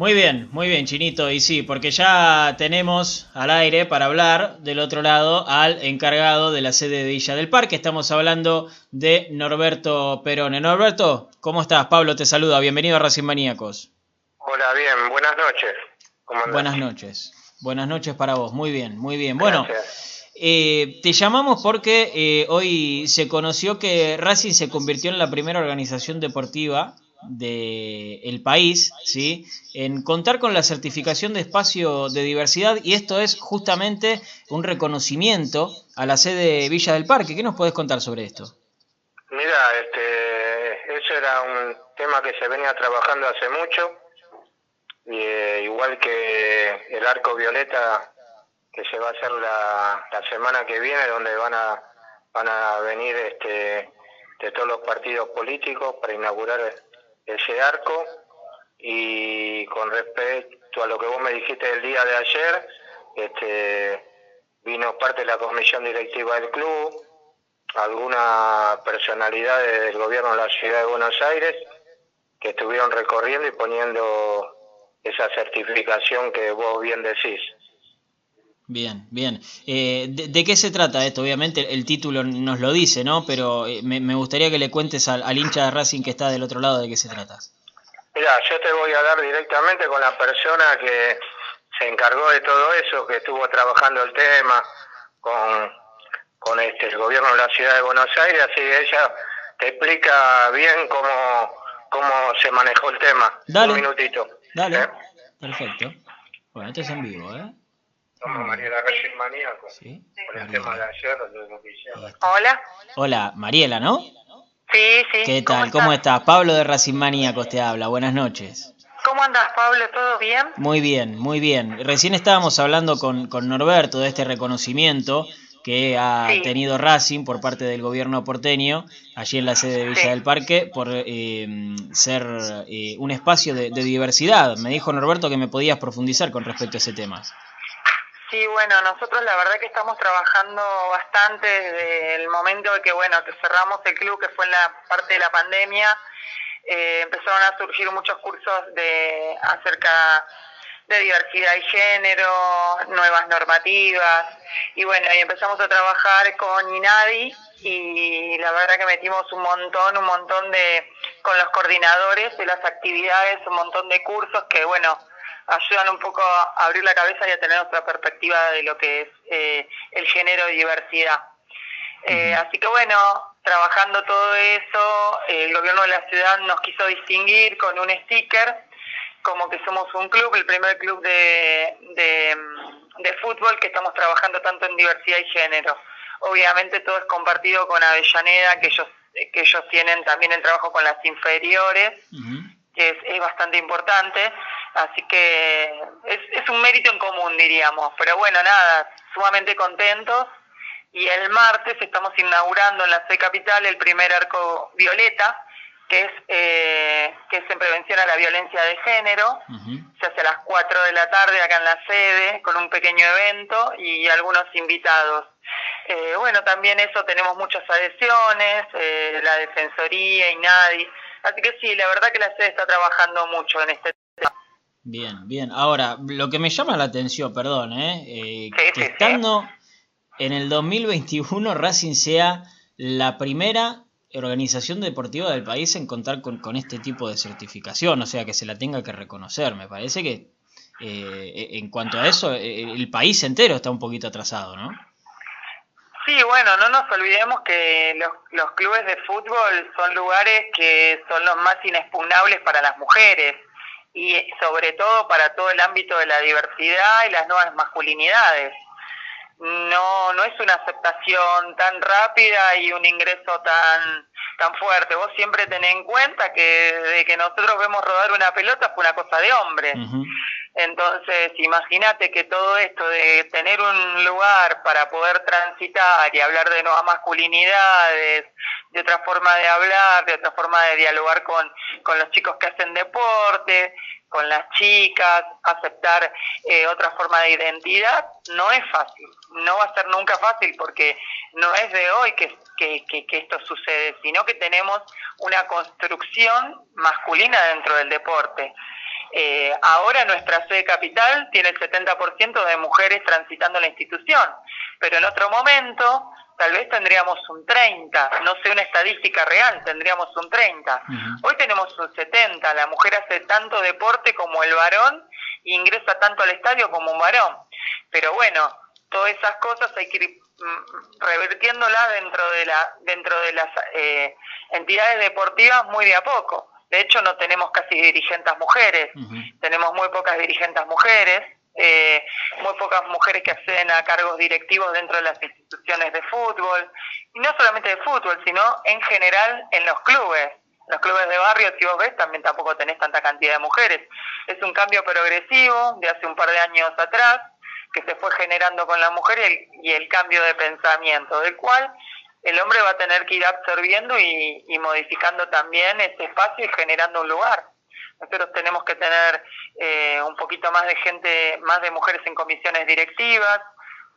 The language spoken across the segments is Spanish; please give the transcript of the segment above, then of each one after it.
Muy bien, muy bien, Chinito. Y sí, porque ya tenemos al aire para hablar del otro lado al encargado de la sede de Villa del Parque. Estamos hablando de Norberto Perone. Norberto, ¿cómo estás? Pablo te saluda. Bienvenido a Racing Maníacos. Hola, bien. Buenas noches. Buenas noches. Buenas noches para vos. Muy bien, muy bien. Bueno. Eh, te llamamos porque eh, hoy se conoció que Racing se convirtió en la primera organización deportiva del país, ¿sí? En contar con la certificación de espacio de diversidad y esto es justamente un reconocimiento a la sede de Villa del Parque. ¿Qué nos puedes contar sobre esto? Mira, este, eso era un tema que se venía trabajando hace mucho, y, eh, igual que el arco violeta que se va a hacer la, la semana que viene, donde van a van a venir este, de todos los partidos políticos para inaugurar ese arco y con respecto a lo que vos me dijiste el día de ayer, este, vino parte de la comisión directiva del club, algunas personalidades del gobierno de la ciudad de Buenos Aires que estuvieron recorriendo y poniendo esa certificación que vos bien decís. Bien, bien. Eh, de, qué se trata esto? Obviamente el título nos lo dice, ¿no? Pero eh, me, gustaría que le cuentes al, hincha de Racing que está del otro lado de qué se trata. Mira, yo te voy a dar directamente con la persona que se encargó de todo eso, que estuvo trabajando el tema con, con este, el gobierno de la ciudad de Buenos Aires, así que ella te explica bien cómo, cómo se manejó el tema. Dale. Un minutito. Dale. ¿Eh? Perfecto. Bueno, esto es en vivo, ¿eh? Somos Mariela Reyes Maníaco. Sí. Por el tema de ayer, Hola. Hola, Mariela, ¿no? Sí, sí. ¿Qué tal? ¿Cómo, estás? Pablo de Racing Maníacos te habla. Buenas noches. ¿Cómo andas, Pablo? ¿Todo bien? Muy bien, muy bien. Recién estábamos hablando con, con Norberto de este reconocimiento que ha tenido Racing por parte del gobierno porteño, allí en la sede de Villa del Parque, por eh, ser eh, un espacio de, de diversidad. Me dijo Norberto que me podías profundizar con respecto a ese tema. Sí, bueno, nosotros la verdad que estamos trabajando bastante desde el momento de que, bueno, que cerramos el club, que fue en la parte de la pandemia, eh, empezaron a surgir muchos cursos de acerca de diversidad y género, nuevas normativas, y bueno, ahí empezamos a trabajar con INADI y la verdad que metimos un montón, un montón de, con los coordinadores de las actividades, un montón de cursos que, bueno, ayudan un poco a abrir la cabeza y a tener otra perspectiva de lo que es eh, el género y diversidad. Eh, así que bueno, trabajando todo eso, el gobierno de la ciudad nos quiso distinguir con un sticker, como que somos un club, el primer club de, de, de fútbol que estamos trabajando tanto en diversidad y género. Obviamente todo es compartido con Avellaneda, que ellos, que ellos tienen también el trabajo con las inferiores, que es, es bastante importante. Así que es, es un mérito en común, diríamos. Pero bueno, nada, sumamente contentos. Y el martes estamos inaugurando en la C Capital el primer arco violeta, que es, eh, que es en prevención a la violencia de género. Se hace a las 4 de la tarde acá en la sede, con un pequeño evento y algunos invitados. Eh, bueno, también eso tenemos muchas adhesiones, eh, la Defensoría y nadie. Así que sí, la verdad que la sede está trabajando mucho en este tema. Bien, bien. Ahora, lo que me llama la atención, perdón, ¿eh? eh que estando en el 2021 Racing sea la primera organización deportiva del país en contar con, con, este tipo de certificación, o sea, que se la tenga que reconocer. Me parece que eh, en cuanto a eso, eh, el país entero está un poquito atrasado, ¿no? Sí, bueno, no nos olvidemos que los, los clubes de fútbol son lugares que son los más inexpugnables para las mujeres y sobre todo para todo el ámbito de la diversidad y las nuevas masculinidades. No, no es una aceptación tan rápida y un ingreso tan, tan fuerte. Vos siempre tenés en cuenta que de que nosotros vemos rodar una pelota fue una cosa de hombre. Entonces, imagínate que todo esto de tener un lugar para poder transitar y hablar de nuevas masculinidades, de otra forma de hablar, de otra forma de dialogar con, con los chicos que hacen deporte, con las chicas, aceptar eh, otra forma de identidad, no es fácil, no va a ser nunca fácil porque no es de hoy que, que, esto sucede, sino que tenemos una construcción masculina dentro del deporte. Eh, ahora nuestra sede capital tiene el 70% de mujeres transitando la institución, pero en otro momento tal vez tendríamos un 30, no sé una estadística real, tendríamos un 30. Hoy tenemos un 70, la mujer hace tanto deporte como el varón ingresa tanto al estadio como un varón. Pero bueno, todas esas cosas hay que ir mm, revirtiéndolas dentro de la dentro de las eh, entidades deportivas muy de a poco. De hecho, no tenemos casi dirigentes mujeres, tenemos muy pocas dirigentes mujeres, eh, muy pocas mujeres que acceden a cargos directivos dentro de las instituciones de fútbol, y no solamente de fútbol, sino en general en los clubes. Los clubes de barrio, si vos ves, también tampoco tenés tanta cantidad de mujeres. Es un cambio progresivo de hace un par de años atrás, que se fue generando con la mujer y el, cambio de pensamiento, del cual el hombre va a tener que ir absorbiendo y modificando también ese espacio y generando un lugar. Nosotros tenemos que tener eh, un poquito más de gente, más de mujeres en comisiones directivas,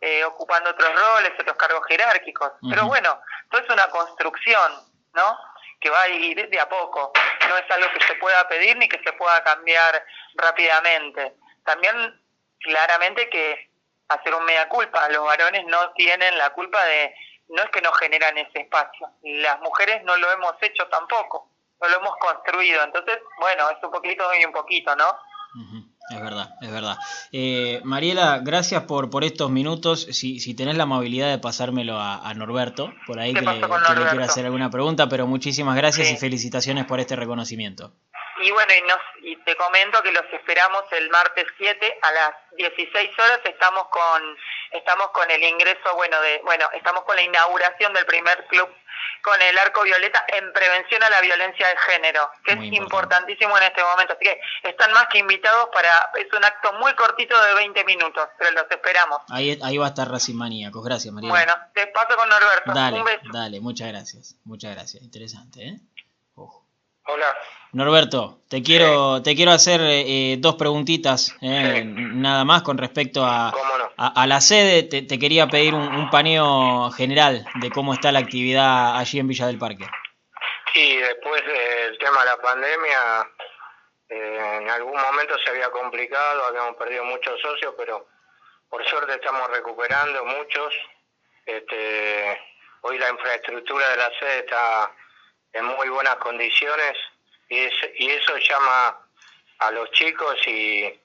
eh, ocupando otros roles, otros cargos jerárquicos. Pero bueno, todo es una construcción, ¿no? Que va a ir de a poco. No es algo que se pueda pedir ni que se pueda cambiar rápidamente. También, claramente, que hacer un mea culpa. Los varones no tienen la culpa de, no es que no generan ese espacio. Las mujeres no lo hemos hecho tampoco lo hemos construido. Entonces, bueno, es un poquito y un poquito, ¿no? Es verdad, es verdad. Eh, Mariela, gracias por, por estos minutos. Si, si tenés la amabilidad de pasármelo a, Norberto, por ahí que le, quiero hacer alguna pregunta, pero muchísimas gracias y felicitaciones por este reconocimiento. Y bueno, y, nos, y te comento que los esperamos el martes 7 a las 16 horas. Estamos con estamos con el ingreso, bueno, de bueno, estamos con la inauguración del primer club con el arco violeta en prevención a la violencia de género, que es importantísimo en este momento. Así que están más que invitados para, es un acto muy cortito de 20 minutos, pero los esperamos. Ahí, ahí va a estar Racing Maníacos, gracias María. Bueno, te paso con Norberto. Dale, Un beso. dale, muchas gracias, muchas gracias, interesante, ¿eh? Hola. Norberto, te quiero, te quiero hacer eh, dos preguntitas, eh, nada más con respecto a, a, la sede. Te, quería pedir un, paneo general de cómo está la actividad allí en Villa del Parque. Sí, después del tema de la pandemia, eh, en algún momento se había complicado, habíamos perdido muchos socios, pero por suerte estamos recuperando muchos. Este, hoy la infraestructura de la sede está en muy buenas condiciones y, y eso llama a los chicos y,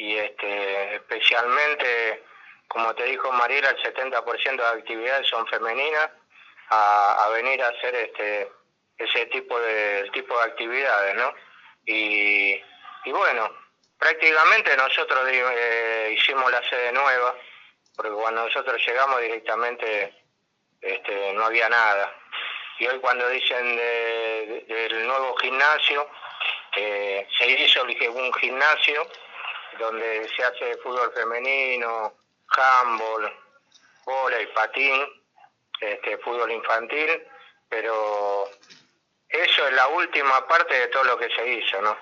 y este, especialmente, como te dijo Mariela, el 70% de actividades son femeninas, a, venir a hacer este ese tipo de tipo de actividades, ¿no? Y, y bueno, prácticamente nosotros eh, hicimos la sede nueva, porque cuando nosotros llegamos directamente este, no había nada y hoy cuando dicen del nuevo gimnasio, eh, se hizo un gimnasio donde se hace fútbol femenino, handball, bola y patín, este, fútbol infantil, pero eso es la última parte de todo lo que se hizo, ¿no?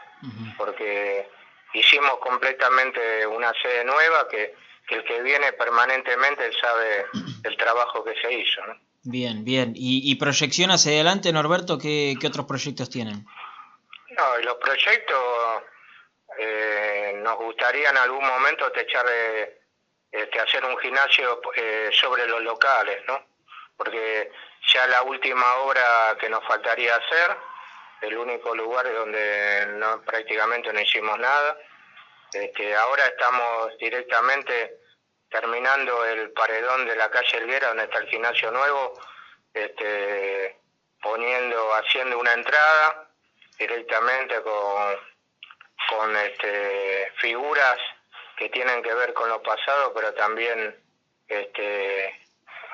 Porque hicimos completamente una sede nueva que, que el que viene permanentemente sabe el trabajo que se hizo, ¿no? Bien, bien. ¿Y, proyección hacia adelante, Norberto? ¿Qué, otros proyectos tienen? No, los proyectos eh, nos gustaría en algún momento techar, eh, este, hacer un gimnasio eh, sobre los locales, ¿no? Porque ya la última obra que nos faltaría hacer, el único lugar donde no, prácticamente no hicimos nada, este, ahora estamos directamente terminando el paredón de la calle Elguera, donde está el gimnasio nuevo, este, poniendo, haciendo una entrada directamente con, con este, figuras que tienen que ver con lo pasado, pero también este,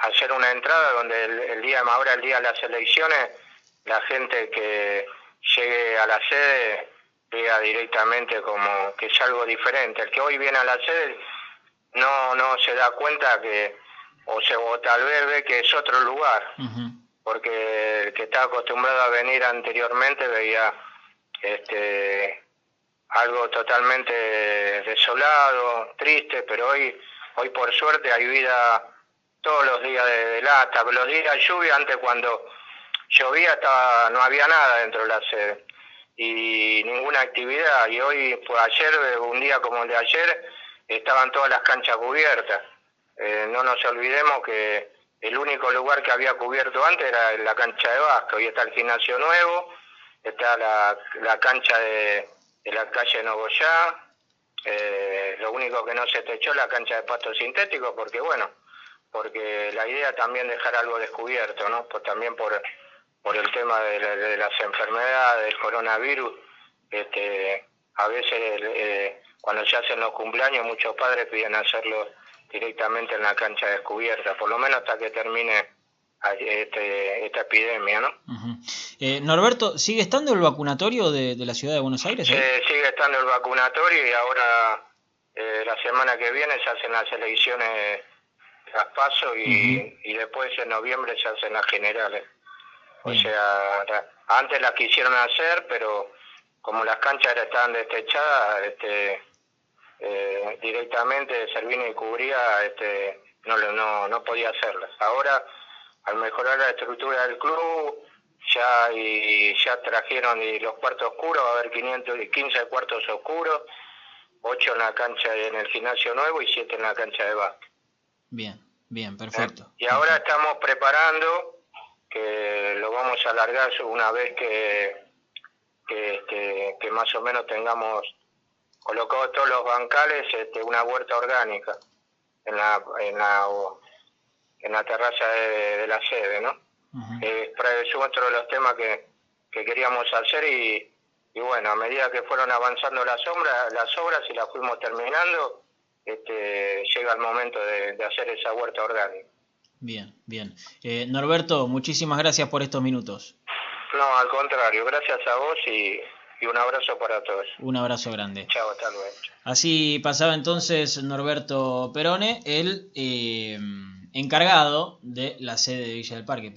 hacer una entrada donde el, día, ahora el día de las elecciones, la gente que llegue a la sede vea directamente como que es algo diferente. El que hoy viene a la sede no no se da cuenta que o se o tal vez ve que es otro lugar porque el que estaba acostumbrado a venir anteriormente veía este algo totalmente desolado triste pero hoy hoy por suerte hay vida todos los días de, lata los días de lluvia antes cuando llovía estaba no había nada dentro de la sede y ninguna actividad. Y hoy, pues ayer, un día como el de ayer, estaban todas las canchas cubiertas. Eh, no nos olvidemos que el único lugar que había cubierto antes era la cancha de Vasco. Hoy está el gimnasio nuevo, está la cancha de, de la calle Nogoyá, eh, lo único que no se techó la cancha de pasto sintético, porque bueno, porque la idea también dejar algo descubierto, ¿no? Pues también por, por el tema de, las enfermedades, del coronavirus, este, a veces eh, cuando se hacen los cumpleaños muchos padres piden hacerlo directamente en la cancha descubierta, por lo menos hasta que termine este, esta epidemia, ¿no? eh, Norberto, ¿sigue estando el vacunatorio de, la ciudad de Buenos Aires? Eh, sigue estando el vacunatorio y ahora eh, la semana que viene se hacen las elecciones las paso y, y después en noviembre se hacen las generales. O sea, antes las quisieron hacer, pero como las canchas estaban destechadas, este, eh, directamente Servini cubría, este, no, no, no podía hacerlas. Ahora al mejorar la estructura del club, ya y ya trajeron y los cuartos oscuros, va a haber 515 cuartos oscuros, 8 en la cancha en el gimnasio nuevo y 7 en la cancha de básquet. Bien, bien, perfecto. Y ahora estamos preparando que lo vamos a alargar una vez que que, este, que más o menos tengamos colocados todos los bancales este, una huerta orgánica en la en la en la terraza de, la sede, ¿no? Eh, es otro de los temas que, que queríamos hacer y, y, bueno, a medida que fueron avanzando las, sombras, las obras y las fuimos terminando, este, llega el momento de, hacer esa huerta orgánica. Bien, bien. Eh, Norberto, muchísimas gracias por estos minutos. No, al contrario, gracias a vos y, y un abrazo para todos. Un abrazo grande. Chao, hasta luego. Así pasaba entonces Norberto Perone, el... Eh, encargado de la sede de Villa del Parque.